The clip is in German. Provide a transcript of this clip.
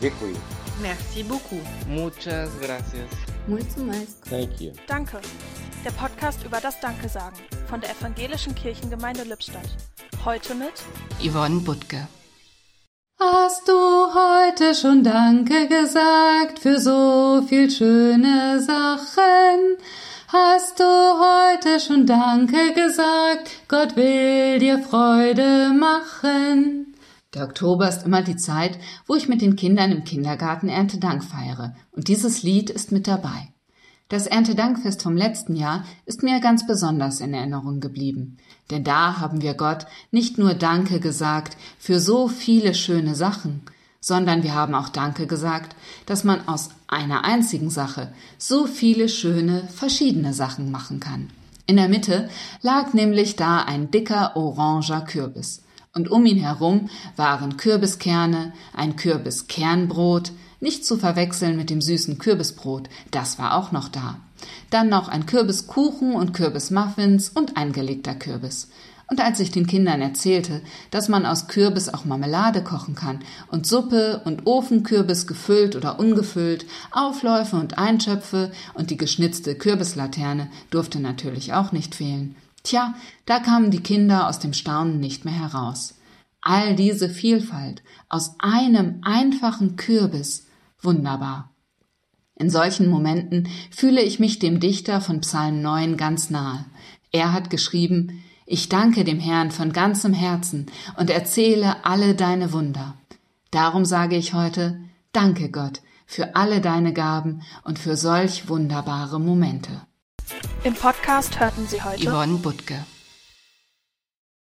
Děkuji. Merci beaucoup. Muchas gracias. Muito mais. Thank you. Danke. Der Podcast über das Danke sagen von der Evangelischen Kirchengemeinde Lippstadt. Heute mit Yvonne Butke. Hast du heute schon Danke gesagt für so viel schöne Sachen? Hast du heute schon Danke gesagt? Gott will dir Freude machen. Der Oktober ist immer die Zeit, wo ich mit den Kindern im Kindergarten Erntedank feiere, und dieses Lied ist mit dabei. Das Erntedankfest vom letzten Jahr ist mir ganz besonders in Erinnerung geblieben, denn da haben wir Gott nicht nur Danke gesagt für so viele schöne Sachen, sondern wir haben auch Danke gesagt, dass man aus einer einzigen Sache so viele schöne verschiedene Sachen machen kann. In der Mitte lag nämlich da ein dicker oranger Kürbis und um ihn herum waren Kürbiskerne, ein Kürbiskernbrot, nicht zu verwechseln mit dem süßen Kürbisbrot, das war auch noch da. Dann noch ein Kürbiskuchen und Kürbismuffins und eingelegter Kürbis. Und als ich den Kindern erzählte, dass man aus Kürbis auch Marmelade kochen kann und Suppe und Ofenkürbis gefüllt oder ungefüllt, Aufläufe und Einschöpfe und die geschnitzte Kürbislaterne durfte natürlich auch nicht fehlen. Tja, da kamen die Kinder aus dem Staunen nicht mehr heraus. All diese Vielfalt aus einem einfachen Kürbis, wunderbar. In solchen Momenten fühle ich mich dem Dichter von Psalm 9 ganz nahe. Er hat geschrieben, ich danke dem Herrn von ganzem Herzen und erzähle alle deine Wunder. Darum sage ich heute, danke Gott für alle deine Gaben und für solch wunderbare Momente. Im Podcast hörten Sie heute Yvonne Butke.